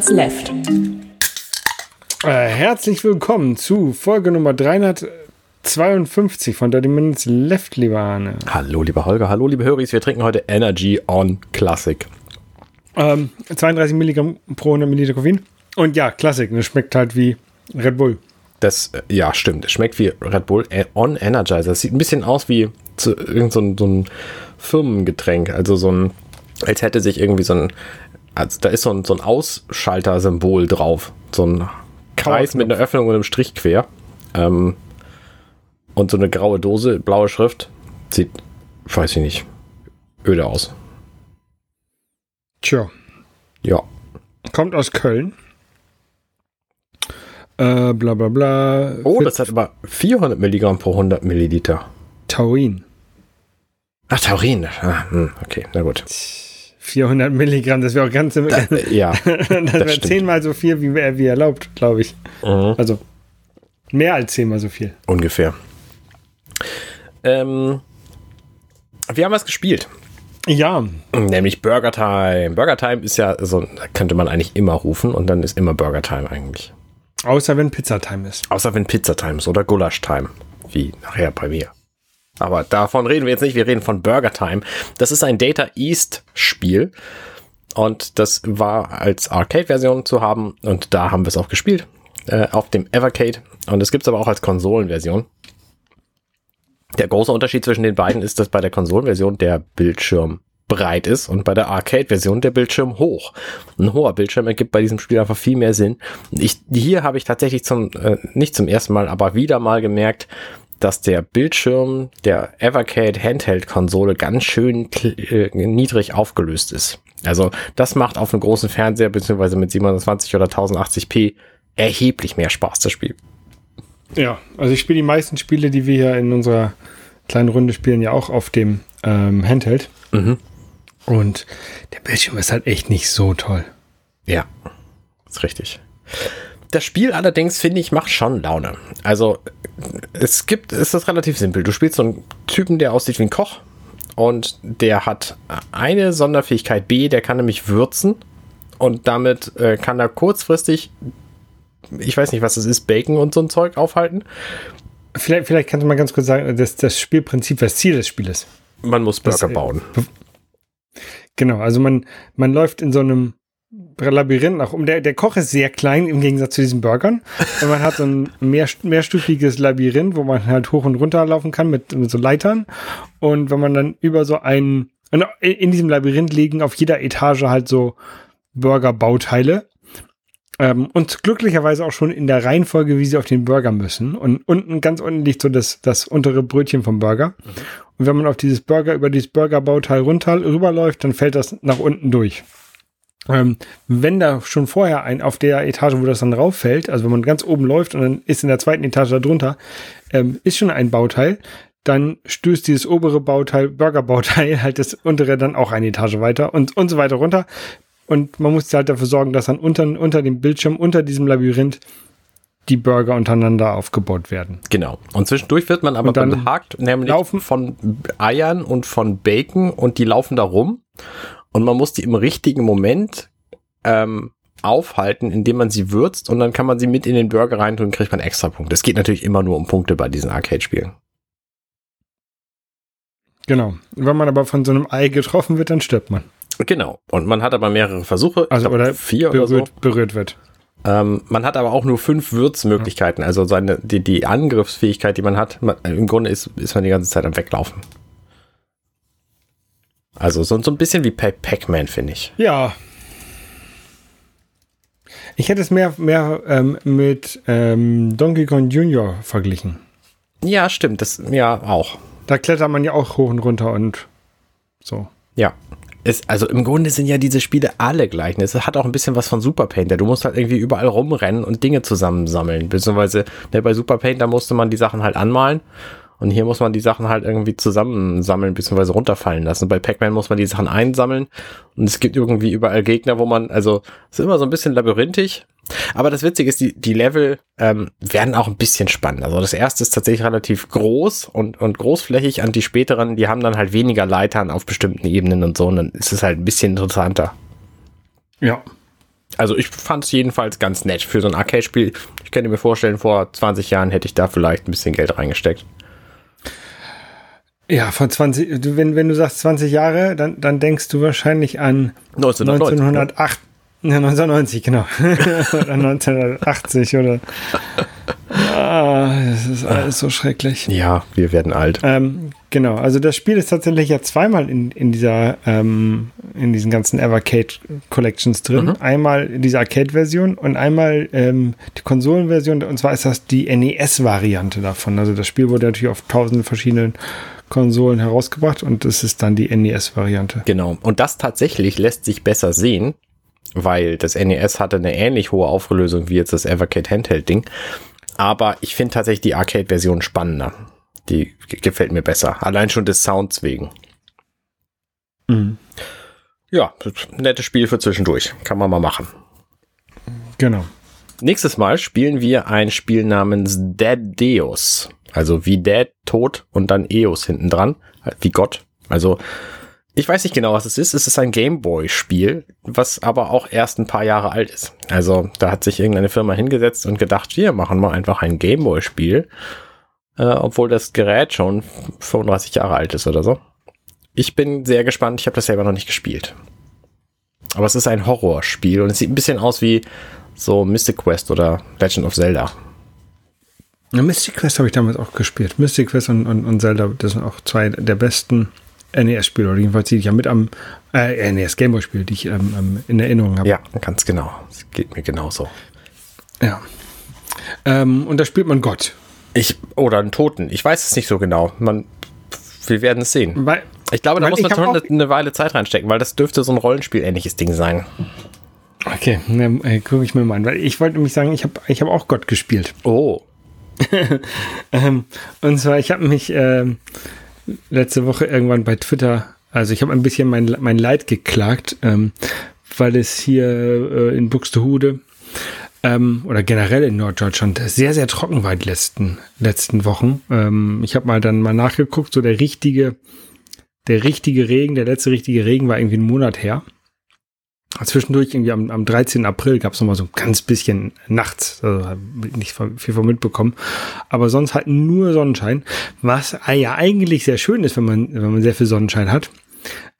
Minutes Left. Äh, herzlich willkommen zu Folge Nummer 352 von 30 Minutes Left, lieber Arne. Hallo, lieber Holger, hallo, liebe Höris. Wir trinken heute Energy on Classic. Ähm, 32 Milligramm pro 100 Milliliter Koffein. Und ja, Klassik. Das schmeckt halt wie Red Bull. Das, äh, ja, stimmt. Es schmeckt wie Red Bull äh, on Energizer. Es sieht ein bisschen aus wie zu, irgend so ein, so ein Firmengetränk. Also so ein, als hätte sich irgendwie so ein, also da ist so ein, so ein Ausschalter-Symbol drauf. So ein Kreis mit einer Öffnung und einem Strich quer. Ähm, und so eine graue Dose, blaue Schrift. Sieht, weiß ich nicht, öde aus. Tja. Ja. Kommt aus Köln. Äh, bla bla bla. Oh, das hat aber 400 Milligramm pro 100 Milliliter. Taurin. Ach, Taurin. Ah, hm, okay, na gut. 400 Milligramm, das wäre auch ganz im. Da, ja. das wäre stimmt. zehnmal so viel, wie, wie erlaubt, glaube ich. Mhm. Also mehr als zehnmal so viel. Ungefähr. Ähm, wir haben was gespielt. Ja, Nämlich Burger Time. Burger Time ist ja so, da könnte man eigentlich immer rufen und dann ist immer Burger Time eigentlich. außer wenn Pizzatime ist. Außer wenn Pizza Time ist oder Gulasch Time. Wie nachher bei mir. Aber davon reden wir jetzt nicht. Wir reden von Burger Time. Das ist ein Data East Spiel. Und das war als Arcade-Version zu haben. Und da haben wir es auch gespielt. Äh, auf dem Evercade. Und es gibt es aber auch als Konsolenversion. Der große Unterschied zwischen den beiden ist, dass bei der Konsolenversion der Bildschirm breit ist und bei der Arcade-Version der Bildschirm hoch. Ein hoher Bildschirm ergibt bei diesem Spiel einfach viel mehr Sinn. Ich, hier habe ich tatsächlich zum, äh, nicht zum ersten Mal, aber wieder mal gemerkt, dass der Bildschirm der Evercade Handheld-Konsole ganz schön äh, niedrig aufgelöst ist. Also das macht auf einem großen Fernseher beziehungsweise mit 720 oder 1080p erheblich mehr Spaß, das Spiel. Ja, also ich spiele die meisten Spiele, die wir hier in unserer kleinen Runde spielen, ja auch auf dem ähm, Handheld. Mhm. Und der Bildschirm ist halt echt nicht so toll. Ja, ist richtig. Das Spiel allerdings, finde ich, macht schon Laune. Also, es gibt, es ist relativ simpel. Du spielst so einen Typen, der aussieht wie ein Koch und der hat eine Sonderfähigkeit B, der kann nämlich würzen und damit äh, kann er kurzfristig, ich weiß nicht, was es ist, Bacon und so ein Zeug aufhalten. Vielleicht, vielleicht kannst du mal ganz kurz sagen, das, das Spielprinzip, das Ziel des Spieles. Man muss Burger Das, äh, bauen. Genau, also man, man läuft in so einem Labyrinth nach um. Der, der Koch ist sehr klein im Gegensatz zu diesen Burgern. Und man hat so ein mehr, mehrstufiges Labyrinth, wo man halt hoch und runter laufen kann mit, mit so Leitern. Und wenn man dann über so einen, in diesem Labyrinth liegen auf jeder Etage halt so Burger-Bauteile. Ähm, und glücklicherweise auch schon in der Reihenfolge, wie sie auf den Burger müssen. Und unten, ganz unten liegt so das, das untere Brötchen vom Burger. Und wenn man auf dieses Burger, über dieses Burger-Bauteil runter rüberläuft, dann fällt das nach unten durch. Ähm, wenn da schon vorher ein auf der Etage, wo das dann rauffällt, also wenn man ganz oben läuft und dann ist in der zweiten Etage darunter, ähm, ist schon ein Bauteil, dann stößt dieses obere Bauteil, Burger-Bauteil, halt das untere dann auch eine Etage weiter und, und so weiter runter. Und man muss halt dafür sorgen, dass dann unter, unter dem Bildschirm, unter diesem Labyrinth, die Burger untereinander aufgebaut werden. Genau. Und zwischendurch wird man aber dann behagt, nämlich laufen- von Eiern und von Bacon und die laufen da rum. Und man muss die im richtigen Moment ähm, aufhalten, indem man sie würzt und dann kann man sie mit in den Burger reintun und kriegt man extra Punkte. Es geht natürlich immer nur um Punkte bei diesen Arcade-Spielen. Genau. Wenn man aber von so einem Ei getroffen wird, dann stirbt man. Genau. Und man hat aber mehrere Versuche. Also glaub, oder vier oder so. berührt, berührt wird. Ähm, man hat aber auch nur fünf Würzmöglichkeiten. Also seine, die, die Angriffsfähigkeit, die man hat, man, im Grunde ist, ist man die ganze Zeit am Weglaufen. Also so, so ein bisschen wie Pac- Pac-Man, finde ich. Ja. Ich hätte es mehr, mehr ähm, mit ähm, Donkey Kong Junior verglichen. Ja, stimmt. Das, ja, auch. Da klettert man ja auch hoch und runter und so. Ja. Es, also im Grunde sind ja diese Spiele alle gleich. Es hat auch ein bisschen was von Super Painter. Du musst halt irgendwie überall rumrennen und Dinge zusammensammeln. Beziehungsweise ne, bei Super Painter musste man die Sachen halt anmalen. Und hier muss man die Sachen halt irgendwie zusammensammeln bzw. runterfallen lassen. Bei Pac-Man muss man die Sachen einsammeln. Und es gibt irgendwie überall Gegner, wo man, also es ist immer so ein bisschen labyrinthisch. Aber das Witzige ist, die, die Level ähm, werden auch ein bisschen spannend. Also das erste ist tatsächlich relativ groß und, und großflächig. Und die späteren, die haben dann halt weniger Leitern auf bestimmten Ebenen und so. Und dann ist es halt ein bisschen interessanter. Ja. Also ich fand es jedenfalls ganz nett für so ein Arcade-Spiel. Ich könnte mir vorstellen, vor 20 Jahren hätte ich da vielleicht ein bisschen Geld reingesteckt. Ja, vor 20, wenn, wenn du sagst 20 Jahre, dann, dann denkst du wahrscheinlich an 1990, 1908, ja, 1990, genau. oder 1980 oder. Ah, das ist alles so schrecklich. Ja, wir werden alt. Ähm, genau, also das Spiel ist tatsächlich ja zweimal in, in dieser, ähm, in diesen ganzen Evercade Collections drin. Mhm. Einmal diese Arcade-Version und einmal ähm, die Konsolenversion. Und zwar ist das die NES-Variante davon. Also das Spiel wurde natürlich auf tausenden verschiedenen Konsolen herausgebracht und das ist dann die NES-Variante. Genau. Und das tatsächlich lässt sich besser sehen, weil das NES hatte eine ähnlich hohe Auflösung wie jetzt das Evercade Handheld-Ding. Aber ich finde tatsächlich die Arcade-Version spannender. Die gefällt mir besser. Allein schon des Sounds wegen. Mhm. Ja, nettes Spiel für zwischendurch. Kann man mal machen. Genau. Nächstes Mal spielen wir ein Spiel namens Dead Deus. Also wie Dead, tot und dann Eos hinten dran. Wie Gott. Also ich weiß nicht genau, was es ist. Es ist ein Gameboy-Spiel, was aber auch erst ein paar Jahre alt ist. Also da hat sich irgendeine Firma hingesetzt und gedacht, wir machen mal einfach ein Gameboy-Spiel, äh, obwohl das Gerät schon 35 Jahre alt ist oder so. Ich bin sehr gespannt. Ich habe das selber noch nicht gespielt. Aber es ist ein Horrorspiel und es sieht ein bisschen aus wie so Mystic Quest oder Legend of Zelda. Ja, Mystic Quest habe ich damals auch gespielt. Mystic Quest und, und, und Zelda, das sind auch zwei der besten NES-Spiele, oder jedenfalls die ich ja mit am äh, NES Gameboy-Spiel, die ich ähm, in Erinnerung habe. Ja, ganz genau. Das geht mir genauso. Ja. Ähm, und da spielt man Gott. Ich, oder einen Toten. Ich weiß es nicht so genau. Man, wir werden es sehen. Weil, ich glaube, da muss man schon eine, Weile Zeit reinstecken, weil das dürfte so ein Rollenspiel-ähnliches Ding sein. Okay, dann äh, gucke ich mir mal an. Weil ich wollte nämlich sagen, ich habe ich hab auch Gott gespielt. Oh. ähm, und zwar, ich habe mich ähm, letzte Woche irgendwann bei Twitter, also ich habe ein bisschen mein, mein Leid geklagt, ähm, weil es hier äh, in Buxtehude ähm, oder generell in Norddeutschland sehr, sehr trocken war die letzten, letzten Wochen. Ähm, ich habe mal dann mal nachgeguckt, so der richtige, der richtige Regen, der letzte richtige Regen war irgendwie einen Monat her. Zwischendurch, irgendwie am, am 13. April, gab es nochmal so ein ganz bisschen nachts, also nicht viel von mitbekommen. Aber sonst halt nur Sonnenschein, was ja eigentlich sehr schön ist, wenn man, wenn man sehr viel Sonnenschein hat.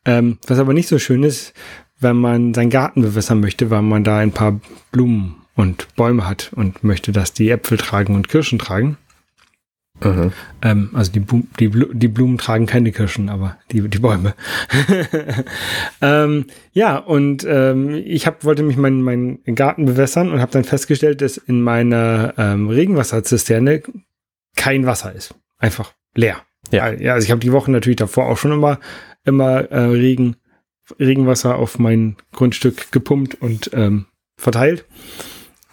Ähm, was aber nicht so schön ist, wenn man seinen Garten bewässern möchte, weil man da ein paar Blumen und Bäume hat und möchte, dass die Äpfel tragen und Kirschen tragen. Mhm. Ähm, also die, die, die, Blumen tragen keine Kirschen, aber die, die Bäume. ähm, ja, und ähm, ich hab, wollte mich meinen mein Garten bewässern und habe dann festgestellt, dass in meiner ähm, Regenwasserzisterne kein Wasser ist. Einfach leer. Ja, ja also ich habe die Woche natürlich davor auch schon immer, immer äh, Regen, Regenwasser auf mein Grundstück gepumpt und ähm, verteilt.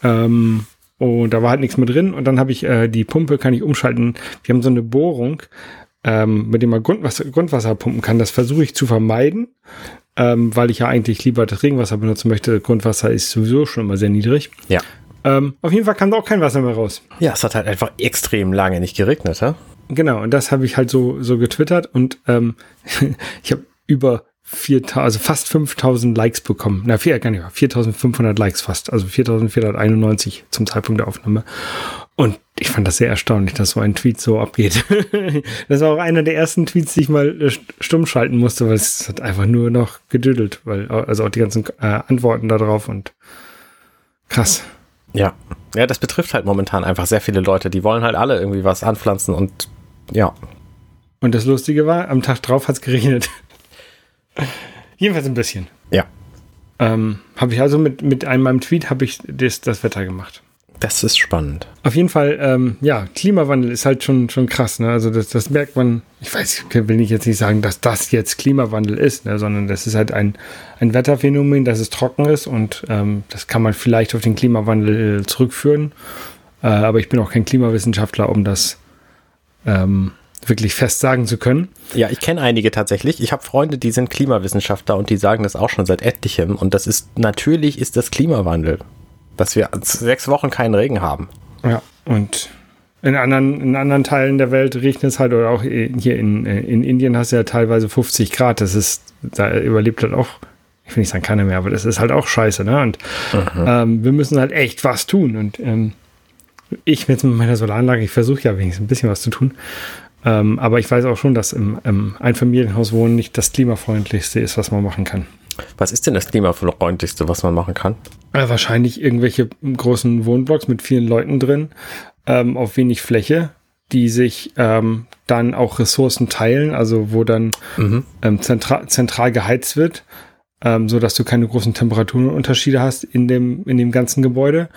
Ähm, und da war halt nichts mehr drin. Und dann habe ich äh, die Pumpe, kann ich umschalten. Wir haben so eine Bohrung, ähm, mit dem man Grundwasser, Grundwasser pumpen kann. Das versuche ich zu vermeiden, ähm, weil ich ja eigentlich lieber das Regenwasser benutzen möchte. Grundwasser ist sowieso schon immer sehr niedrig. Ja. Ähm, auf jeden Fall kam da auch kein Wasser mehr raus. Ja, es hat halt einfach extrem lange nicht geregnet, hä? Genau, und das habe ich halt so, so getwittert und ähm, ich habe über 4, also fast 5000 Likes bekommen. Na, vier, gar nicht mehr. 4500 Likes fast. Also 4491 zum Zeitpunkt der Aufnahme. Und ich fand das sehr erstaunlich, dass so ein Tweet so abgeht. das war auch einer der ersten Tweets, die ich mal äh, stumm schalten musste, weil es hat einfach nur noch gedüdelt, weil, also auch die ganzen äh, Antworten darauf und krass. Ja. Ja, das betrifft halt momentan einfach sehr viele Leute. Die wollen halt alle irgendwie was anpflanzen und ja. Und das Lustige war, am Tag drauf hat es geregnet. Jedenfalls ein bisschen. Ja. Ähm, habe ich also mit, mit einem meinem Tweet habe ich das, das Wetter gemacht. Das ist spannend. Auf jeden Fall, ähm, ja, Klimawandel ist halt schon, schon krass, ne? Also das, das merkt man, ich weiß, ich will nicht jetzt nicht sagen, dass das jetzt Klimawandel ist, ne? sondern das ist halt ein, ein Wetterphänomen, dass es trocken ist und ähm, das kann man vielleicht auf den Klimawandel zurückführen. Äh, aber ich bin auch kein Klimawissenschaftler, um das ähm, wirklich fest sagen zu können. Ja, ich kenne einige tatsächlich. Ich habe Freunde, die sind Klimawissenschaftler und die sagen das auch schon seit etlichem. Und das ist natürlich ist das Klimawandel, dass wir sechs Wochen keinen Regen haben. Ja, und in anderen, in anderen Teilen der Welt regnet es halt, oder auch hier in, in Indien hast du ja teilweise 50 Grad. Das ist, da überlebt halt auch ich will nicht sagen keiner mehr, aber das ist halt auch scheiße, ne? Und ähm, wir müssen halt echt was tun. Und ähm, ich jetzt mit meiner Solaranlage, ich versuche ja wenigstens ein bisschen was zu tun. Ähm, aber ich weiß auch schon, dass im, im Einfamilienhaus wohnen nicht das klimafreundlichste ist, was man machen kann. Was ist denn das klimafreundlichste, was man machen kann? Äh, wahrscheinlich irgendwelche großen Wohnblocks mit vielen Leuten drin, ähm, auf wenig Fläche, die sich ähm, dann auch Ressourcen teilen, also wo dann Mhm. ähm, zentra zentral geheizt wird, ähm, so dass du keine großen Temperaturenunterschiede hast in dem, in dem ganzen Gebäude.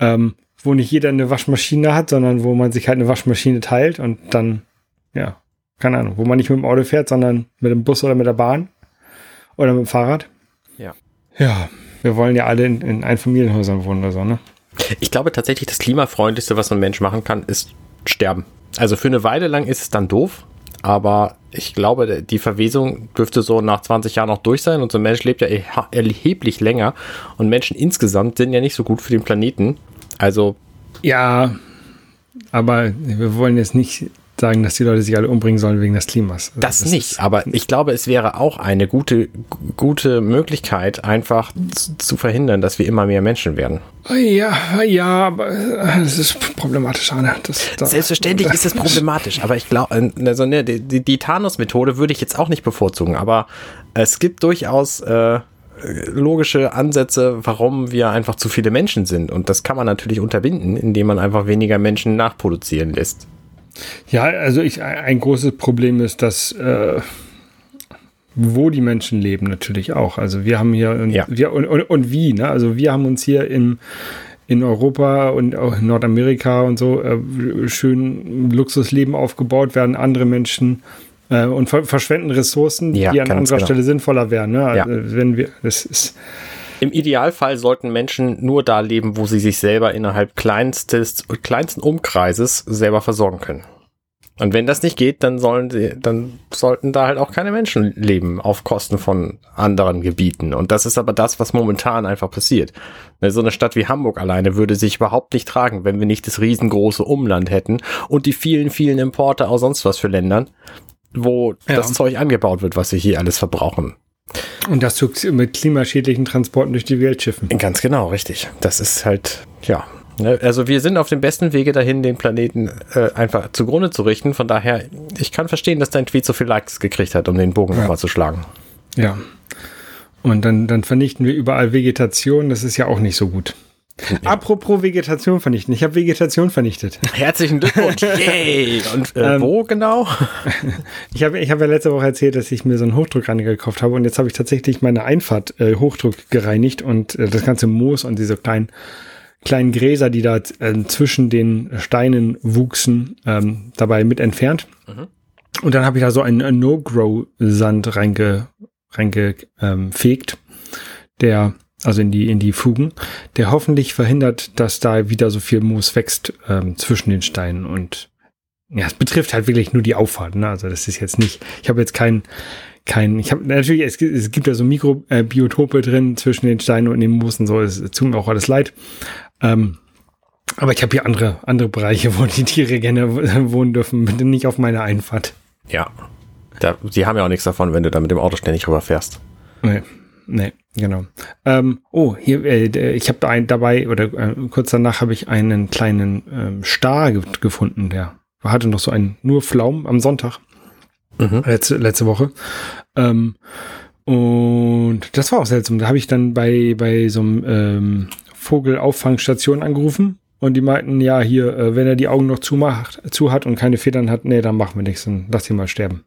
Ähm, wo nicht jeder eine Waschmaschine hat, sondern wo man sich halt eine Waschmaschine teilt und dann, ja, keine Ahnung, wo man nicht mit dem Auto fährt, sondern mit dem Bus oder mit der Bahn oder mit dem Fahrrad. Ja. Ja, wir wollen ja alle in, in Einfamilienhäusern wohnen oder so, ne? Ich glaube tatsächlich, das klimafreundlichste, was ein Mensch machen kann, ist sterben. Also für eine Weile lang ist es dann doof, aber ich glaube, die Verwesung dürfte so nach 20 Jahren noch durch sein und so ein Mensch lebt ja erha- erheblich länger und Menschen insgesamt sind ja nicht so gut für den Planeten. Also Ja, aber wir wollen jetzt nicht sagen, dass die Leute sich alle umbringen sollen wegen des Klimas. Also das, nicht, aber ich glaube, es wäre auch eine gute, gute Möglichkeit, einfach zu, verhindern, dass wir immer mehr Menschen werden. Ist, ja, ja, aber äh, das ist problematisch, Arne. Das, das, Selbstverständlich ist es problematisch, aber ich glaube, also ne, die, die, die Thanos-Methode würde ich jetzt auch nicht bevorzugen, aber es gibt durchaus äh, logische Ansätze, warum wir einfach zu viele Menschen sind. Und das kann man natürlich unterbinden, indem man einfach weniger Menschen nachproduzieren lässt. Ja, also ich, ein großes Problem ist, dass äh, wo die Menschen leben natürlich auch. Also wir haben hier und, Ja. wir, und, und, und wie, ne? Also wir haben uns hier im in Europa und auch in Nordamerika und so äh, schön Luxusleben aufgebaut, werden andere Menschen äh, und ver verschwenden Ressourcen, Ja, die an anderer genau. Stelle sinnvoller wären. Ne? Ja. Also wenn wir, das ist Im Idealfall sollten Menschen nur da leben, wo sie sich selber innerhalb kleinstes, kleinsten Umkreises selber versorgen können. Und wenn das nicht geht, dann sollen sie, dann sollten da halt auch keine Menschen leben auf Kosten von anderen Gebieten. Und das ist aber das, was momentan einfach passiert. Ne, So eine Stadt wie Hamburg alleine würde sich überhaupt nicht tragen, wenn wir nicht das riesengroße Umland hätten und die vielen, vielen Importe aus sonst was für Ländern, wo Ja. das Zeug angebaut wird, was wir hier alles verbrauchen. Und das mit klimaschädlichen Transporten durch die Welt schiffen. Ganz genau, richtig. Das ist halt, ja. Ne, Also wir sind auf dem besten Wege dahin, den Planeten äh, einfach zugrunde zu richten. Von daher, ich kann verstehen, dass dein Tweet so viel Likes gekriegt hat, um den Bogen Ja. nochmal zu schlagen. Ja. Und dann, dann vernichten wir überall Vegetation. Das ist ja auch nicht so gut. Apropos Vegetation vernichten. Ich habe Vegetation vernichtet. Herzlichen Glückwunsch. Yay! Und äh, Ähm, wo genau? Ich habe ich hab ja letzte Woche erzählt, dass ich mir so einen Hochdruckreiniger gekauft habe und jetzt habe ich tatsächlich meine Einfahrt äh, Hochdruck gereinigt und äh, das ganze Moos und diese kleinen kleinen Gräser, die da äh, zwischen den Steinen wuchsen, ähm, dabei mit entfernt. Und dann habe ich da so einen äh, No-Grow-Sand reinge, reingefegt, ähm, fegt, der also in die in die Fugen, der hoffentlich verhindert, dass da wieder so viel Moos wächst ähm, zwischen den Steinen und ja, es betrifft halt wirklich nur die Auffahrt. Ne? Also das ist jetzt nicht, ich habe jetzt kein, kein, ich habe natürlich, es, gibt- es gibt ja so Mikrobiotope drin zwischen den Steinen und den Moos und so, es tut mir auch alles leid. Ähm, aber ich habe hier andere, andere Bereiche, wo die Tiere gerne wohnen dürfen, bitte nicht auf meiner Einfahrt. Ja. Da, die haben ja auch nichts davon, wenn du da mit dem Auto ständig rüberfährst. Nee, nee genau. Ähm, oh, hier, äh, der- ich habe ein, dabei, oder äh, kurz danach habe ich einen kleinen ähm, Star ge gefunden, der hatte noch so einen nur Pflaum am Sonntag. Mhm. letzte, letzte Woche. Ähm, und das war auch seltsam. Da habe ich dann bei, bei so einem ähm, Vogelauffangstation angerufen und die meinten, ja, hier, äh, wenn er die Augen noch zumacht, zu hat und keine Federn hat, nee, dann machen wir nichts, dann lass ihn mal sterben.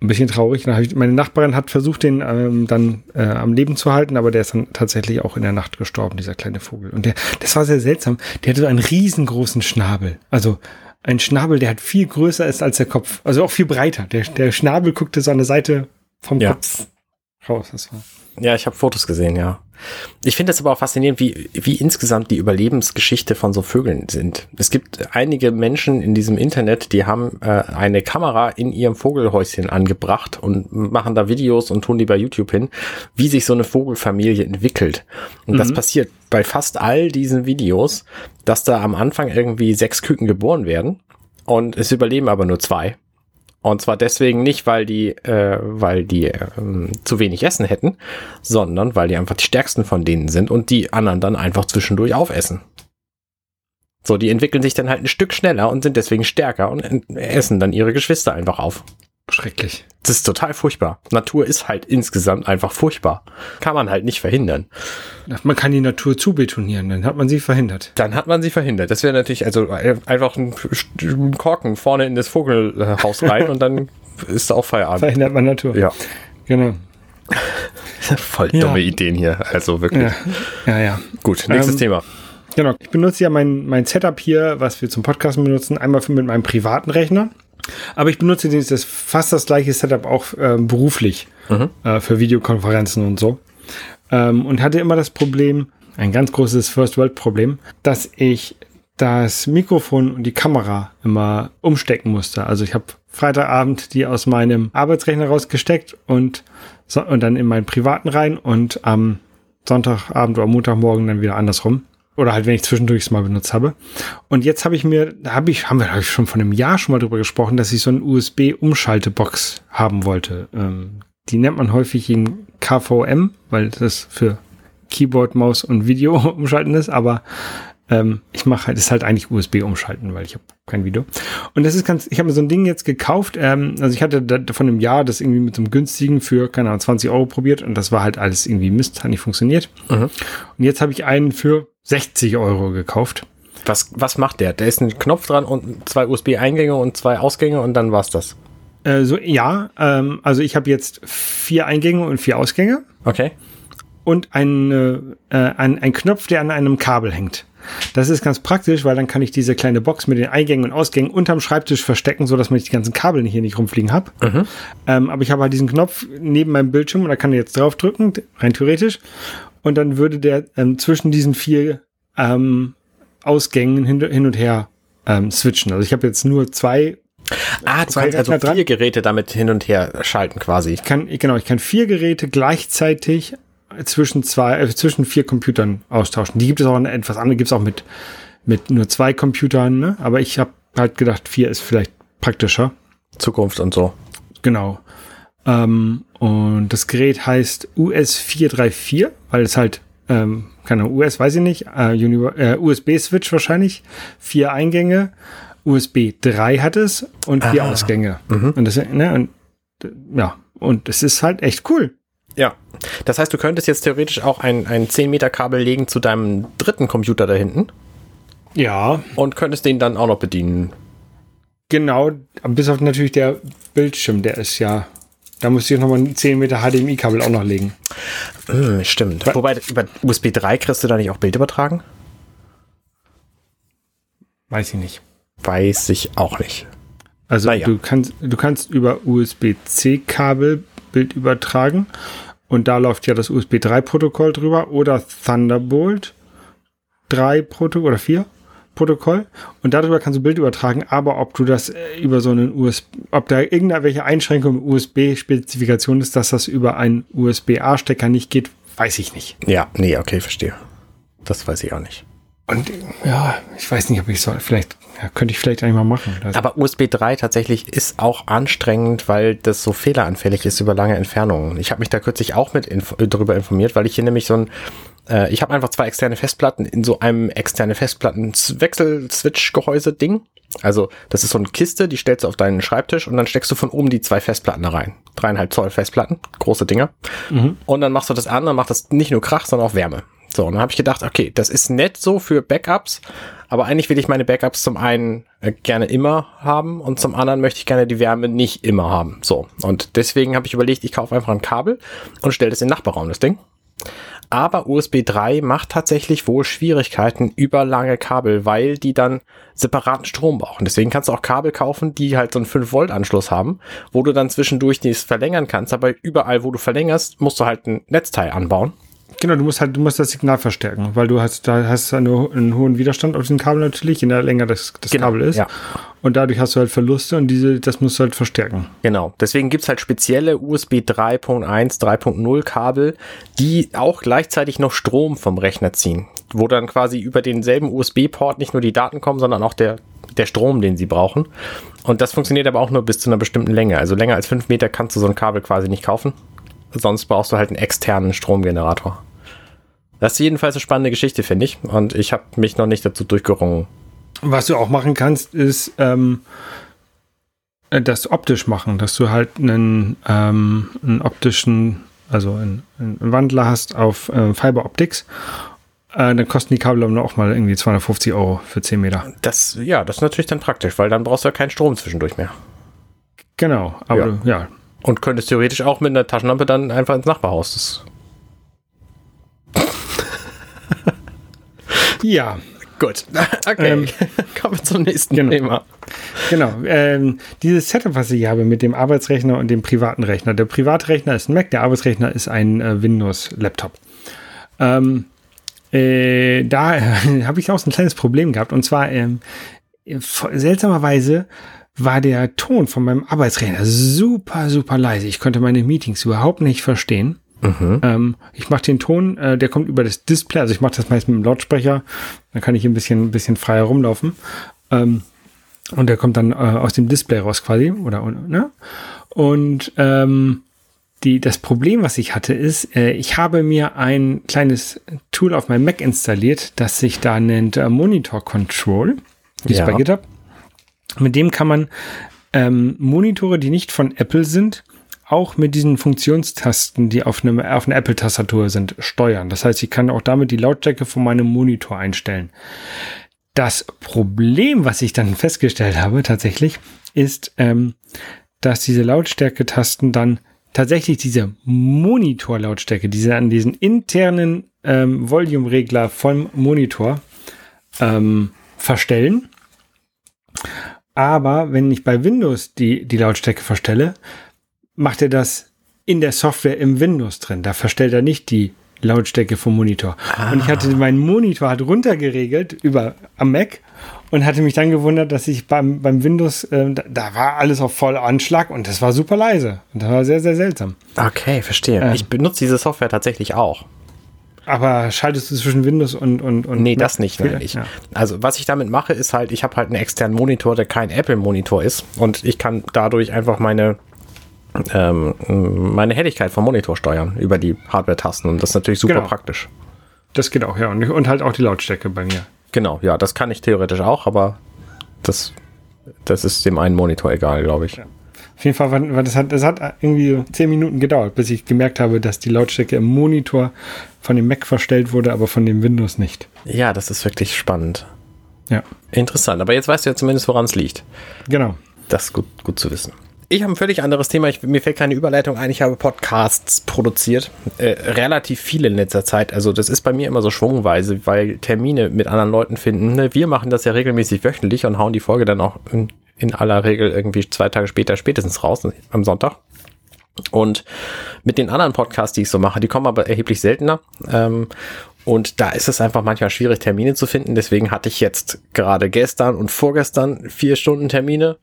Ein bisschen traurig. Dann hab ich, meine Nachbarin hat versucht, den ähm, dann äh, am Leben zu halten, aber der ist dann tatsächlich auch in der Nacht gestorben, dieser kleine Vogel. Und der, das war sehr seltsam. Der hatte so einen riesengroßen Schnabel. Also ein Schnabel, der halt viel größer ist als der Kopf. Also auch viel breiter. Der, der Schnabel guckte so an der Seite vom Ja. Kopf raus. Das war. Ja, ich habe Fotos gesehen, ja. Ich finde es aber auch faszinierend, wie, wie insgesamt die Überlebensgeschichte von so Vögeln sind. Es gibt einige Menschen in diesem Internet, die haben äh, eine Kamera in ihrem Vogelhäuschen angebracht und machen da Videos und tun die bei YouTube hin, wie sich so eine Vogelfamilie entwickelt. Und das passiert bei fast all diesen Videos, dass da am Anfang irgendwie sechs Küken geboren werden und es überleben aber nur zwei. Und zwar deswegen nicht, weil die, äh, weil die ähm, zu wenig Essen hätten, sondern weil die einfach die stärksten von denen sind und die anderen dann einfach zwischendurch aufessen. So, die entwickeln sich dann halt ein Stück schneller und sind deswegen stärker und essen dann ihre Geschwister einfach auf. Schrecklich. Das ist total furchtbar. Natur ist halt insgesamt einfach furchtbar. Kann man halt nicht verhindern. Man kann die Natur zubetonieren, dann hat man sie verhindert. Dann hat man sie verhindert. Das wäre natürlich also einfach ein, Korken vorne in das Vogelhaus rein und dann ist auch Feierabend. Verhindert man Natur. Ja. Genau. Voll dumme Ja. Ideen hier. Also wirklich. Ja, ja. ja. Gut, nächstes Ähm, Thema. Genau. Ich benutze ja mein, mein Setup hier, was wir zum Podcasten benutzen, einmal für mit meinem privaten Rechner. Aber ich benutze dieses, das fast das gleiche Setup auch ähm, beruflich äh, für Videokonferenzen und so. Ähm, und hatte immer das Problem, ein ganz großes First World Problem, dass ich das Mikrofon und die Kamera immer umstecken musste. Also ich habe Freitagabend die aus meinem Arbeitsrechner rausgesteckt und, so, und dann in meinen privaten rein und am Sonntagabend oder Montagmorgen dann wieder andersrum. Oder halt, wenn ich zwischendurch es mal benutzt habe. Und jetzt habe ich mir, da habe ich, haben wir hab ich schon von einem Jahr schon mal drüber gesprochen, dass ich so eine USB-Umschaltebox haben wollte. Ähm, die nennt man häufig in KVM, weil das für Keyboard, Maus und Video umschalten ist, aber ähm, ich mache halt, ist halt eigentlich USB umschalten, weil ich habe kein Video. Und das ist ganz, ich habe mir so ein Ding jetzt gekauft, ähm, also ich hatte da, von einem Jahr das irgendwie mit so einem günstigen für, keine Ahnung, 20 Euro probiert und das war halt alles irgendwie Mist, hat nicht funktioniert. Mhm. Und jetzt habe ich einen für 60 Euro gekauft. Was, was macht der? Der ist ein Knopf dran und zwei USB-Eingänge und zwei Ausgänge und dann war's das. Äh, so, ja, ähm, also ich habe jetzt vier Eingänge und vier Ausgänge Okay. und ein, äh, ein, ein Knopf, der an einem Kabel hängt. Das ist ganz praktisch, weil dann kann ich diese kleine Box mit den Eingängen und Ausgängen unterm Schreibtisch verstecken, so dass man die ganzen Kabel hier nicht rumfliegen habe. Ähm, aber ich habe halt diesen Knopf neben meinem Bildschirm und da kann ich jetzt draufdrücken, rein theoretisch. Und dann würde der ähm, zwischen diesen vier ähm, Ausgängen hin, hin und her ähm, switchen. Also ich habe jetzt nur zwei Ah, du Zwei kannst also Rechner dran? vier Geräte damit hin und her schalten quasi. Ich kann, genau, ich kann vier Geräte gleichzeitig zwischen zwei, äh, zwischen vier Computern austauschen. Die gibt es auch eine etwas andere, gibt es auch mit, mit nur zwei Computern, ne? Aber ich habe halt gedacht, vier ist vielleicht praktischer. Zukunft und so. Genau. Ähm, und das Gerät heißt US434, weil es halt, ähm, keine Ahnung, US weiß ich nicht, äh, Uni- äh, USB-Switch wahrscheinlich, vier Eingänge, USB 3 hat es und vier Ah. Ausgänge. Und das, ne, und, ja, und es ist halt echt cool. Ja. Das heißt, du könntest jetzt theoretisch auch ein, ein 10 Meter Kabel legen zu deinem dritten Computer da hinten Ja, und könntest den dann auch noch bedienen. genau, bis auf natürlich der Bildschirm, der ist ja, da muss ich nochmal ein 10 Meter HDMI-Kabel auch noch legen. Hm, stimmt. Wa- Wobei, über USB 3 kriegst du da nicht auch Bild übertragen? Weiß ich nicht. Weiß ich auch nicht. Also Naja. du kannst, du kannst über USB-C-Kabel Bild übertragen und da läuft ja das USB 3-Protokoll drüber oder Thunderbolt 3 Protokoll oder 4 Protokoll und darüber kannst du Bild übertragen, aber ob du das äh, über so einen USB, ob da irgendwelche Einschränkung im USB-Spezifikation ist, dass das über einen USB-A-Stecker nicht geht, weiß ich nicht. Ja, nee, okay, verstehe. Das weiß ich auch nicht. Und ja, ich weiß nicht, ob ich soll. Vielleicht ja, könnte ich vielleicht einmal machen. Das, Aber USB 3 tatsächlich ist auch anstrengend, weil das so fehleranfällig ist über lange Entfernungen. Ich habe mich da kürzlich auch mit inf darüber informiert, weil ich hier nämlich so ein, äh, ich habe einfach zwei externe Festplatten in so einem externe Festplatten-Wechsel-Switch-Gehäuse-Ding. Also das ist so eine Kiste, die stellst du auf deinen Schreibtisch und dann steckst du von oben die zwei Festplatten da rein. Dreieinhalb Zoll Festplatten, große Dinger. Und dann machst du das an, dann macht das nicht nur Krach, sondern auch Wärme. So, und dann habe ich gedacht, okay, das ist nett so für Backups, aber eigentlich will ich meine Backups zum einen äh, gerne immer haben und zum anderen möchte ich gerne die Wärme nicht immer haben. So, und deswegen habe ich überlegt, ich kaufe einfach ein Kabel und stelle das in den Nachbarraum, das Ding. Aber USB 3 macht tatsächlich wohl Schwierigkeiten über lange Kabel, weil die dann separaten Strom brauchen. Deswegen kannst du auch Kabel kaufen, die halt so einen 5-Volt-Anschluss haben, wo du dann zwischendurch dies verlängern kannst. Aber überall, wo du verlängerst, musst du halt ein Netzteil anbauen. Genau, du musst halt, du musst das Signal verstärken, weil du hast, da hast eine, einen hohen Widerstand auf den Kabel natürlich, je länger das, das Genau, Kabel ist. ja. Und dadurch hast du halt Verluste und diese, das musst du halt verstärken. Genau. Deswegen gibt's halt spezielle USB 3.1, 3.0 Kabel, die auch gleichzeitig noch Strom vom Rechner ziehen. Wo dann quasi über denselben USB-Port nicht nur die Daten kommen, sondern auch der, der Strom, den sie brauchen. Und das funktioniert aber auch nur bis zu einer bestimmten Länge. Also länger als fünf Meter kannst du so ein Kabel quasi nicht kaufen. Sonst brauchst du halt einen externen Stromgenerator. Das ist jedenfalls eine spannende Geschichte, finde ich. Und ich habe mich noch nicht dazu durchgerungen. Was du auch machen kannst, ist ähm, äh, das optisch machen, dass du halt einen, ähm, einen optischen, also einen, einen Wandler hast auf äh, Fiber Optics. Äh, dann kosten die Kabel auch mal irgendwie 250 Euro für 10 Meter. Das, ja, das ist natürlich dann praktisch, weil dann brauchst du ja keinen Strom zwischendurch mehr. Genau, aber ja. ja. Und könntest theoretisch auch mit einer Taschenlampe dann einfach ins Nachbarhaus. Ja. Gut. Okay. Ähm, Kommen wir zum nächsten genau. Thema. Genau. Ähm, dieses Setup, was ich habe mit dem Arbeitsrechner und dem privaten Rechner. Der Privatrechner ist ein Mac, der Arbeitsrechner ist ein äh, Windows-Laptop. Ähm, äh, da habe ich auch so ein kleines Problem gehabt. Und zwar ähm, seltsamerweise war der Ton von meinem Arbeitsrechner super, super leise. Ich konnte meine Meetings überhaupt nicht verstehen. Mhm. Ähm, ich mache den Ton, äh, der kommt über das Display, also ich mache das meist mit dem Lautsprecher, dann kann ich ein bisschen, ein bisschen freier rumlaufen. Ähm, und der kommt dann äh, aus dem Display raus quasi, oder, ne? Und ähm, die, das Problem, was ich hatte, ist, äh, ich habe mir ein kleines Tool auf meinem Mac installiert, das sich da nennt äh, Monitor Control, wie ja. bei GitHub. Mit dem kann man ähm, Monitore, die nicht von Apple sind, auch mit diesen Funktionstasten, die auf, einem, auf einer Apple-Tastatur sind, steuern. Das heißt, ich kann auch damit die Lautstärke von meinem Monitor einstellen. Das Problem, was ich dann festgestellt habe, tatsächlich, ist, ähm, dass diese Lautstärke-Tasten dann tatsächlich diese Monitor-Lautstärke, diese an diesen internen ähm, Volume-Regler vom Monitor ähm, verstellen. Aber wenn ich bei Windows die, die Lautstärke verstelle, macht er das in der Software im Windows drin. Da verstellt er nicht die Lautstärke vom Monitor. Ah. Und ich hatte meinen Monitor halt runtergeregelt über am Mac und hatte mich dann gewundert, dass ich beim, beim Windows, äh, da, da, war alles auf voll Anschlag und das war super leise. Und das war sehr, sehr seltsam. Okay, verstehe. Ähm, ich benutze diese Software tatsächlich auch. Aber schaltest du zwischen Windows und und und Nee, das nicht, nein, ich, ja. Also, was ich damit mache, ist halt, ich habe halt einen externen Monitor, der kein Apple Monitor ist und ich kann dadurch einfach meine ähm, meine Helligkeit vom Monitor steuern über die Hardware-Tasten und das ist natürlich super genau. praktisch. Das geht auch, ja. Und, und halt auch die Lautstärke bei mir. Genau, ja, das kann ich theoretisch auch, aber das, das ist dem einen Monitor egal, glaube ich. Ja. Auf jeden Fall, weil das hat, das hat irgendwie zehn Minuten gedauert, bis ich gemerkt habe, dass die Lautstärke im Monitor von dem Mac verstellt wurde, aber von dem Windows nicht. Ja, das ist wirklich spannend. Ja. Interessant, aber jetzt weißt du ja zumindest, woran es liegt. Genau. Das ist gut, gut zu wissen. Ich habe ein völlig anderes Thema. Ich, mir fällt keine Überleitung ein. Ich habe Podcasts produziert. Äh, relativ viele in letzter Zeit. Also das ist bei mir immer so schwungweise, weil Termine mit anderen Leuten finden. Ne? Wir machen das ja regelmäßig wöchentlich und hauen die Folge dann auch in, aller Regel irgendwie zwei Tage später spätestens raus, am Sonntag. Und mit den anderen Podcasts, die ich so mache, die kommen aber erheblich seltener. Ähm, und da ist es einfach manchmal schwierig, Termine zu finden. Deswegen hatte ich jetzt gerade gestern und vorgestern vier Stunden Termine,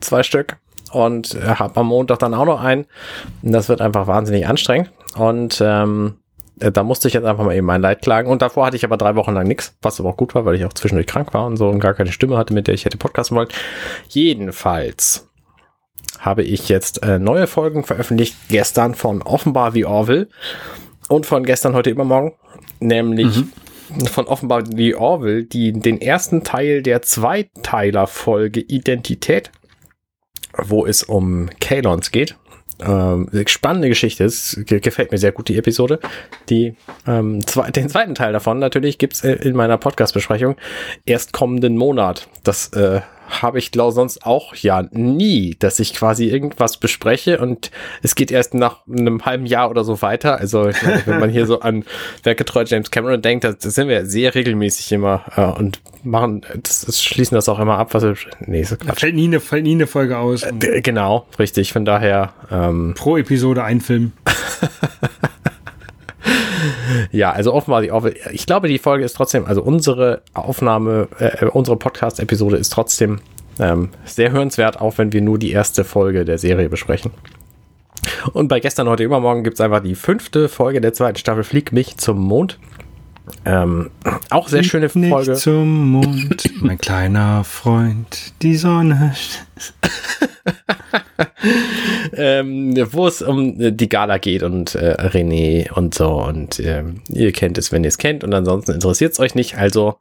zwei Stück und äh, habe am Montag dann auch noch einen. Das wird einfach wahnsinnig anstrengend. Und ähm, äh, da musste ich jetzt einfach mal eben mein Leid klagen. Und davor hatte ich aber drei Wochen lang nichts, was aber auch gut war, weil ich auch zwischendurch krank war und so und gar keine Stimme hatte, mit der ich hätte podcasten wollen. Jedenfalls habe ich jetzt äh, neue Folgen veröffentlicht, gestern von Offenbar wie Orville und von gestern, heute, übermorgen, nämlich mhm. von Offenbar wie Orville, die den ersten Teil der Zweiteiler-Folge Identität wo es um Kalons geht. Ähm, spannende Geschichte, es gefällt mir sehr gut, die Episode. Die, ähm, zwei, den zweiten Teil davon natürlich gibt's äh, in meiner Podcast-Besprechung erst kommenden Monat. Das äh, habe ich glaube sonst auch ja nie, dass ich quasi irgendwas bespreche und es geht erst nach einem halben Jahr oder so weiter. Also wenn man hier so an werkgetreu James Cameron denkt, das, das sind wir sehr regelmäßig immer äh, und machen, das, das, schließen das auch immer ab, was wir, nee, so Quatsch. Fällt nie eine, fällt nie eine Folge aus. Äh, genau, richtig. Von daher ähm, pro Episode ein Film. ja, also offenbar, ich glaube, die Folge ist trotzdem, also unsere Aufnahme, äh, unsere Podcast-Episode ist trotzdem ähm, sehr hörenswert, auch wenn wir nur die erste Folge der Serie besprechen. Und bei gestern, heute, übermorgen gibt es einfach die fünfte Folge der zweiten Staffel Flieg mich zum Mond. Ähm, auch sehr schöne Nicht Folge. zum Mond, mein kleiner Freund, die Sonne. ähm, wo es um äh, die Gala geht und äh, René und so. Und ähm, ihr kennt es, wenn ihr es kennt. Und ansonsten interessiert es euch nicht. Also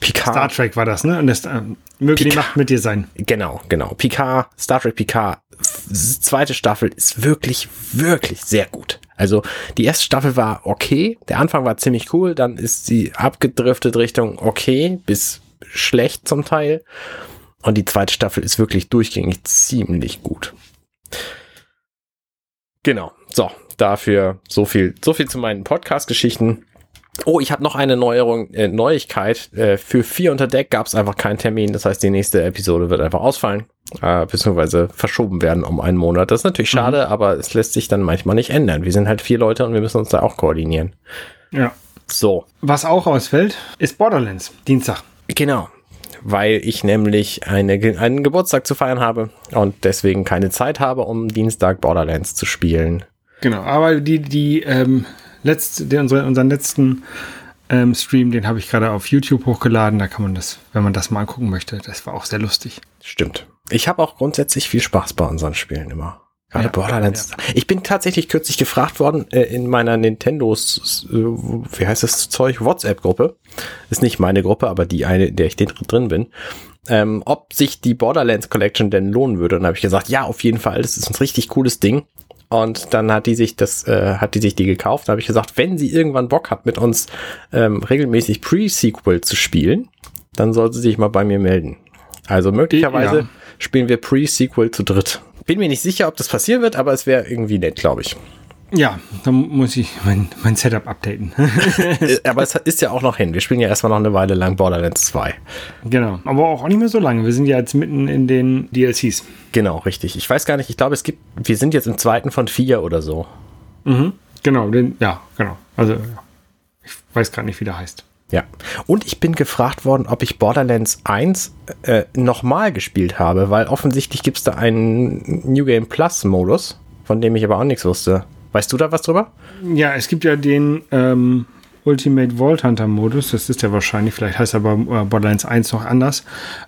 Picard. Star Trek war das, ne? Und das ähm, möge die. Macht mit dir sein. Genau, genau. Picard, Star Trek Picard, zweite Staffel ist wirklich, wirklich sehr gut. Also die erste Staffel war okay, der Anfang war ziemlich cool, dann ist sie abgedriftet Richtung okay bis schlecht zum Teil. Und die zweite Staffel ist wirklich durchgängig ziemlich gut. Genau. So, dafür so viel, so viel zu meinen Podcast-Geschichten. Oh, ich habe noch eine Neuerung, äh, Neuigkeit. Äh, für vier unter Deck gab es einfach keinen Termin. Das heißt, die nächste Episode wird einfach ausfallen, äh, beziehungsweise verschoben werden um einen Monat. Das ist natürlich schade, aber es lässt sich dann manchmal nicht ändern. Wir sind halt vier Leute und wir müssen uns da auch koordinieren. Ja. So, Was auch ausfällt, ist Borderlands. Dienstag. genau. Weil ich nämlich eine, einen Geburtstag zu feiern habe und deswegen keine Zeit habe, um Dienstag Borderlands zu spielen. Genau. Aber die, die, ähm, letzte, den, unsere, unseren letzten ähm, Stream, den habe ich gerade auf YouTube hochgeladen. Da kann man das, wenn man das mal angucken möchte, das war auch sehr lustig. Stimmt. Ich habe auch grundsätzlich viel Spaß bei unseren Spielen immer. Gerade Ja, Borderlands. Ich bin tatsächlich kürzlich gefragt worden äh, in meiner Nintendos, äh, wie heißt das Zeug, WhatsApp-Gruppe. Ist nicht meine Gruppe, aber die eine, in der ich drin- bin. Ähm, ob sich die Borderlands Collection denn lohnen würde. Und dann habe ich gesagt, ja, auf jeden Fall, das ist ein richtig cooles Ding. Und dann hat die sich das, äh, hat die sich die gekauft. Da habe ich gesagt, wenn sie irgendwann Bock hat, mit uns ähm, regelmäßig Pre-Sequel zu spielen, dann soll sie sich mal bei mir melden. Also möglicherweise Ja. spielen wir Pre-Sequel zu dritt. Bin mir nicht sicher, ob das passieren wird, aber es wäre irgendwie nett, glaube ich. Ja, dann muss ich mein, mein Setup updaten. Äh, aber es ist ja auch noch hin. Wir spielen ja erstmal noch eine Weile lang Borderlands 2. genau. Aber auch nicht mehr so lange. Wir sind ja jetzt mitten in den DLCs. Genau, richtig. Ich weiß gar nicht, ich glaube, es gibt, wir sind jetzt im zweiten von vier oder so. Genau, den, ja, genau. Also, ich weiß gar nicht, wie der heißt. Ja. Und ich bin gefragt worden, ob ich Borderlands 1 äh, nochmal gespielt habe, weil offensichtlich gibt es da einen New Game Plus Modus, von dem ich aber auch nichts wusste. Weißt du da was drüber? Ja, es gibt ja den ähm, Ultimate Vault Hunter Modus. Das ist ja wahrscheinlich, vielleicht heißt er aber äh, Borderlands 1 noch anders.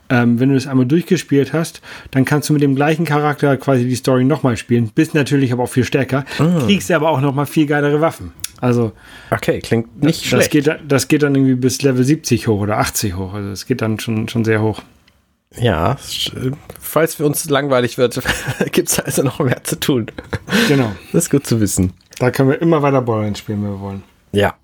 Ähm, wenn du das einmal durchgespielt hast, dann kannst du mit dem gleichen Charakter quasi die Story nochmal spielen. Bist natürlich aber auch viel stärker. Kriegst aber auch nochmal viel geilere Waffen. Also, Okay, klingt nicht das schlecht. geht, da- das geht dann irgendwie bis Level 70 hoch oder 80 hoch. Also, es geht dann schon, schon sehr hoch. Ja, falls für uns langweilig wird, gibt es also noch mehr zu tun. Genau. Das ist gut zu wissen. Da können wir immer weiter Borderlands spielen, wenn wir wollen. Ja.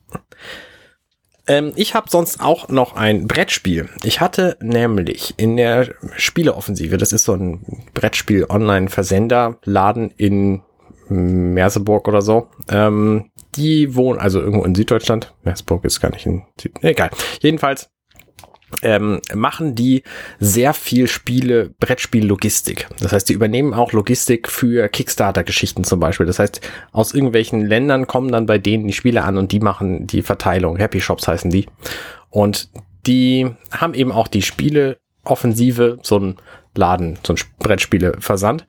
Ähm, ich habe sonst auch noch ein Brettspiel. Ich hatte nämlich in der Spieleoffensive, das ist so ein Brettspiel-Online-Versender, Laden in Merseburg oder so. Ähm, die wohnen also irgendwo in Süddeutschland. Merseburg ist gar nicht in Süd. Egal. Jedenfalls ähm, machen die sehr viel Spiele, Brettspiel-Logistik. Das heißt, die übernehmen auch Logistik für Kickstarter-Geschichten zum Beispiel. Das heißt, aus irgendwelchen Ländern kommen dann bei denen die Spiele an und die machen die Verteilung. Happy Shops heißen die. Und die haben eben auch die Spiele-Offensive, so ein Laden, so ein Brettspiele-Versand.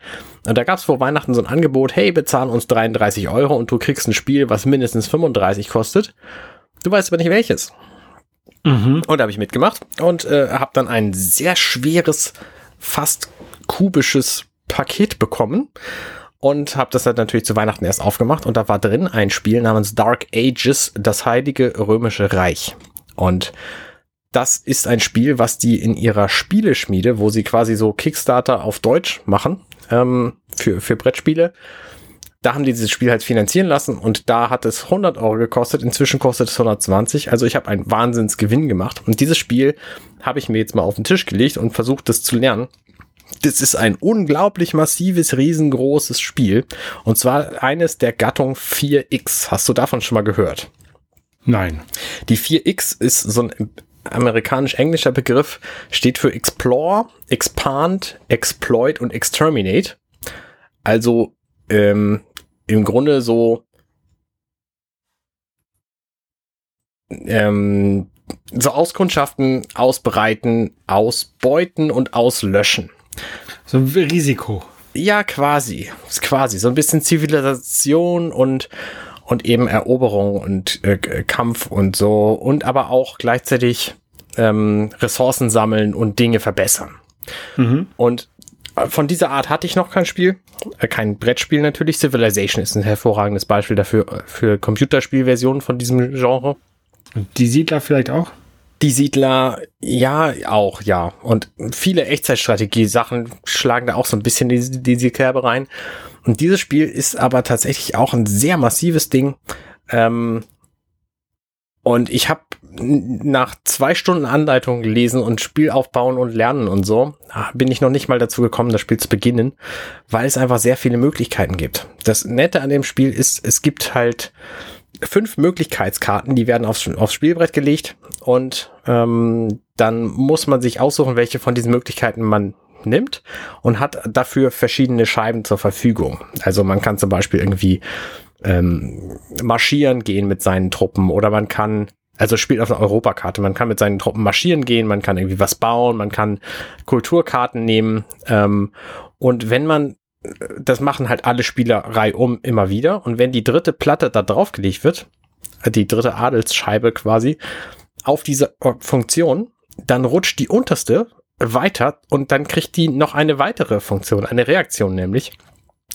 Und da gab es vor Weihnachten so ein Angebot, hey, bezahl uns 33 Euro und du kriegst ein Spiel, was mindestens 35 kostet. Du weißt aber nicht welches. Und da habe ich mitgemacht und äh, habe dann ein sehr schweres, fast kubisches Paket bekommen und habe das dann natürlich zu Weihnachten erst aufgemacht und da war drin ein Spiel namens Dark Ages, das Heilige Römische Reich. Und das ist ein Spiel, was die in ihrer Spieleschmiede, wo sie quasi so Kickstarter auf Deutsch machen, ähm, für, für Brettspiele, da haben die dieses Spiel halt finanzieren lassen und da hat es 100 Euro gekostet. Inzwischen kostet es 120. Also ich habe einen Wahnsinnsgewinn gemacht. Und dieses Spiel habe ich mir jetzt mal auf den Tisch gelegt und versucht, das zu lernen. Das ist ein unglaublich massives, riesengroßes Spiel. Und zwar eines der Gattung 4X. Hast du davon schon mal gehört? Nein. Die 4X ist so ein amerikanisch-englischer Begriff, steht für Explore, Expand, Exploit und Exterminate. Also ähm, im Grunde so ähm, so Auskundschaften ausbreiten, ausbeuten und auslöschen. So ein Risiko. Ja, quasi. Quasi. So ein bisschen Zivilisation und, und eben Eroberung und äh, Kampf und so und aber auch gleichzeitig ähm, Ressourcen sammeln und Dinge verbessern. Mhm. Und von dieser Art hatte ich noch kein Spiel, äh, kein Brettspiel natürlich. Civilization ist ein hervorragendes Beispiel dafür äh, für Computerspielversionen von diesem Genre. Und die Siedler vielleicht auch? Die Siedler, ja, auch, ja. Und viele Echtzeitstrategie-Sachen schlagen da auch so ein bisschen in diese Kerbe rein. Und dieses Spiel ist aber tatsächlich auch ein sehr massives Ding. Ähm, und ich habe nach zwei Stunden Anleitung gelesen und Spiel aufbauen und lernen und so, ah, bin ich noch nicht mal dazu gekommen, das Spiel zu beginnen, weil es einfach sehr viele Möglichkeiten gibt. Das Nette an dem Spiel ist, es gibt halt fünf Möglichkeitskarten, die werden aufs, aufs Spielbrett gelegt und ähm, dann muss man sich aussuchen, welche von diesen Möglichkeiten man nimmt und hat dafür verschiedene Scheiben zur Verfügung. Also man kann zum Beispiel irgendwie ähm, marschieren gehen mit seinen Truppen oder man kann also spielt auf einer Europakarte. Man kann mit seinen Truppen marschieren gehen, man kann irgendwie was bauen, man kann Kulturkarten nehmen. Ähm, und wenn man, das machen halt alle Spielerei um immer wieder. Und wenn die dritte Platte da draufgelegt wird, die dritte Adelsscheibe quasi, auf diese Funktion, dann rutscht die unterste weiter und dann kriegt die noch eine weitere Funktion, eine Reaktion nämlich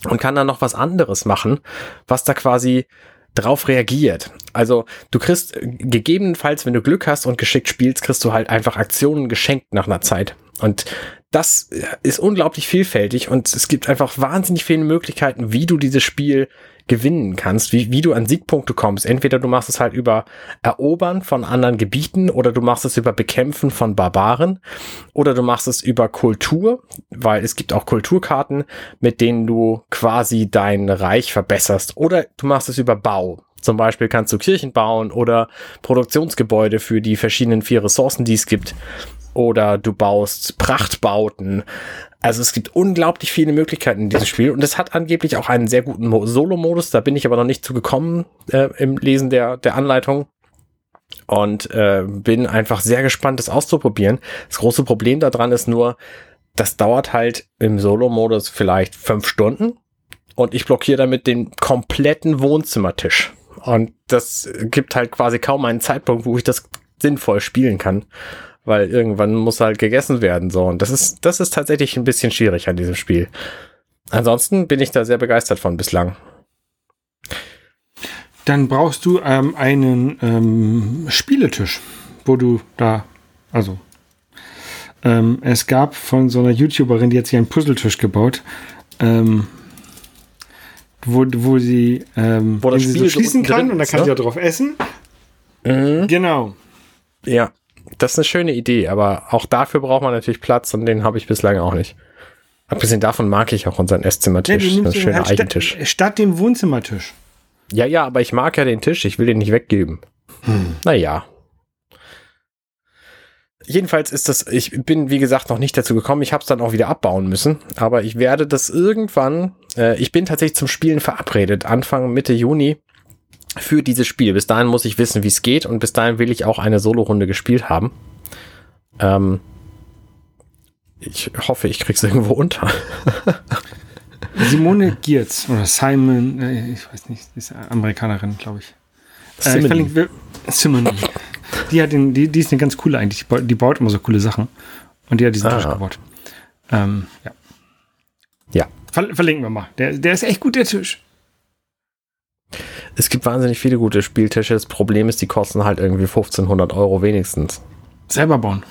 und kann dann noch was anderes machen, was da quasi drauf reagiert. Also du kriegst gegebenenfalls, wenn du Glück hast und geschickt spielst, kriegst du halt einfach Aktionen geschenkt nach einer Zeit. Und das ist unglaublich vielfältig und es gibt einfach wahnsinnig viele Möglichkeiten, wie du dieses Spiel gewinnen kannst, wie, wie du an Siegpunkte kommst. Entweder du machst es halt über Erobern von anderen Gebieten oder du machst es über Bekämpfen von Barbaren oder du machst es über Kultur, weil es gibt auch Kulturkarten, mit denen du quasi dein Reich verbesserst oder du machst es über Bau. Zum Beispiel kannst du Kirchen bauen oder Produktionsgebäude für die verschiedenen vier Ressourcen, die es gibt. Oder du baust Prachtbauten. Also es gibt unglaublich viele Möglichkeiten in diesem Spiel und es hat angeblich auch einen sehr guten Solo-Modus. Da bin ich aber noch nicht zu gekommen äh, im Lesen der, der Anleitung und äh, bin einfach sehr gespannt, das auszuprobieren. Das große Problem daran ist nur, das dauert halt im Solo-Modus vielleicht fünf Stunden und ich blockiere damit den kompletten Wohnzimmertisch. Und das gibt halt quasi kaum einen Zeitpunkt, wo ich das sinnvoll spielen kann weil irgendwann muss halt gegessen werden so und das ist das ist tatsächlich ein bisschen schwierig an diesem Spiel. Ansonsten bin ich da sehr begeistert von bislang. Dann brauchst du ähm, einen ähm, Spieletisch, wo du da also ähm, es gab von so einer YouTuberin, die hat sich einen Puzzletisch gebaut, ähm, wo, wo sie, ähm, wo das Spiel so schließen kann und da kann ne? sie auch drauf essen. Mhm. Genau. Ja, das ist eine schöne Idee, aber auch dafür braucht man natürlich Platz und den habe ich bislang auch nicht. Abgesehen davon mag ich auch unseren Esszimmertisch. Ja, ein schöner halt Eigentisch. Statt, statt dem Wohnzimmertisch. Ja, ja, aber ich mag ja den Tisch. Ich will den nicht weggeben. Hm. Naja. Jedenfalls ist das, ich bin wie gesagt noch nicht dazu gekommen. Ich habe es dann auch wieder abbauen müssen. Aber ich werde das irgendwann, äh, ich bin tatsächlich zum Spielen verabredet. Anfang Mitte Juni für dieses Spiel. Bis dahin muss ich wissen, wie es geht und bis dahin will ich auch eine Solo-Runde gespielt haben. Ähm, ich hoffe, ich krieg's irgendwo unter. Simone Giertz oder Simon, äh, ich weiß nicht, ist Amerikanerin, glaube ich. Äh, ich verlinke, Simon. Die hat den, die, die ist eine ganz coole eigentlich. Die baut immer so coole Sachen. Und die hat diesen ah. Tisch gebaut. Ähm, ja. Ja. Ver verlinken wir mal. Der, der ist echt gut, der Tisch. Es gibt wahnsinnig viele gute Spieltische. Das Problem ist, die kosten halt irgendwie 1500 Euro wenigstens. Selber bauen.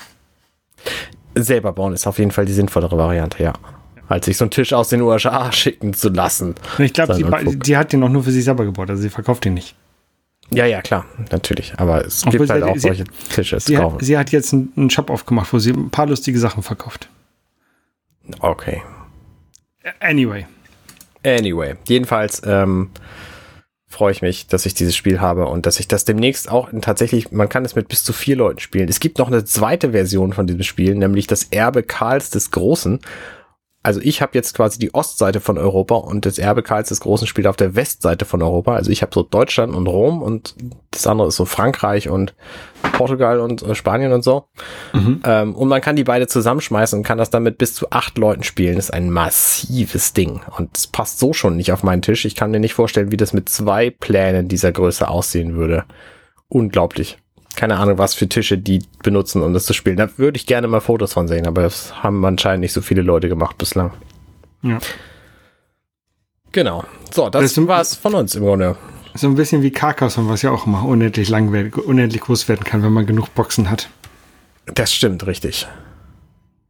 Selber bauen ist auf jeden Fall die sinnvollere Variante, ja. Als sich so einen Tisch aus den USA schicken zu lassen. Ich glaube, die, die, hat den auch nur für sich selber gebaut, also sie verkauft den nicht. Ja, ja, klar, natürlich. Aber es Obwohl gibt halt auch sie, solche Tische zu kaufen. Hat, sie hat jetzt einen Shop aufgemacht, wo sie ein paar lustige Sachen verkauft. Okay. Anyway. Anyway. Jedenfalls, ähm, freue ich mich, dass ich dieses Spiel habe und dass ich das demnächst auch tatsächlich, man kann es mit bis zu vier Leuten spielen. Es gibt noch eine zweite Version von diesem Spiel, nämlich das Erbe Karls des Großen. Also ich habe jetzt quasi die Ostseite von Europa und das Erbe Karls des Großen spielt auf der Westseite von Europa. Also ich habe so Deutschland und Rom und das andere ist so Frankreich und Portugal und äh, Spanien und so. Mhm. Ähm, und man kann die beide zusammenschmeißen und kann das dann mit bis zu acht Leuten spielen. Das ist ein massives Ding und es passt so schon nicht auf meinen Tisch. Ich kann mir nicht vorstellen, wie das mit zwei Plänen dieser Größe aussehen würde. Unglaublich keine Ahnung, was für Tische die benutzen, um das zu spielen. Da würde ich gerne mal Fotos von sehen, aber das haben anscheinend nicht so viele Leute gemacht bislang. Ja. Genau. So, das, das war es von uns im Grunde. So ein bisschen wie Carcassonne, was ja auch immer unendlich lang, unendlich groß werden kann, wenn man genug Boxen hat. Das stimmt, richtig.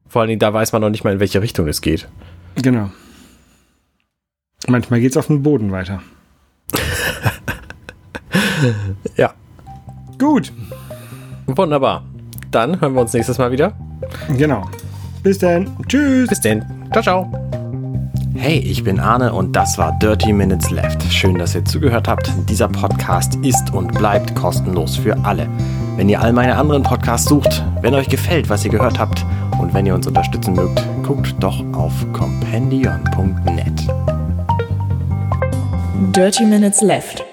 Vor allen Dingen, da weiß man noch nicht mal, in welche Richtung es geht. Genau. Manchmal geht es auf den Boden weiter. ja. Gut. Wunderbar. Dann hören wir uns nächstes Mal wieder. Genau. Bis dann. Tschüss. Bis dann. Ciao, ciao. Hey, ich bin Arne und das war Dirty Minutes Left. Schön, dass ihr zugehört habt. Dieser Podcast ist und bleibt kostenlos für alle. Wenn ihr all meine anderen Podcasts sucht, wenn euch gefällt, was ihr gehört habt und wenn ihr uns unterstützen mögt, guckt doch auf compendion.net. Dirty Minutes Left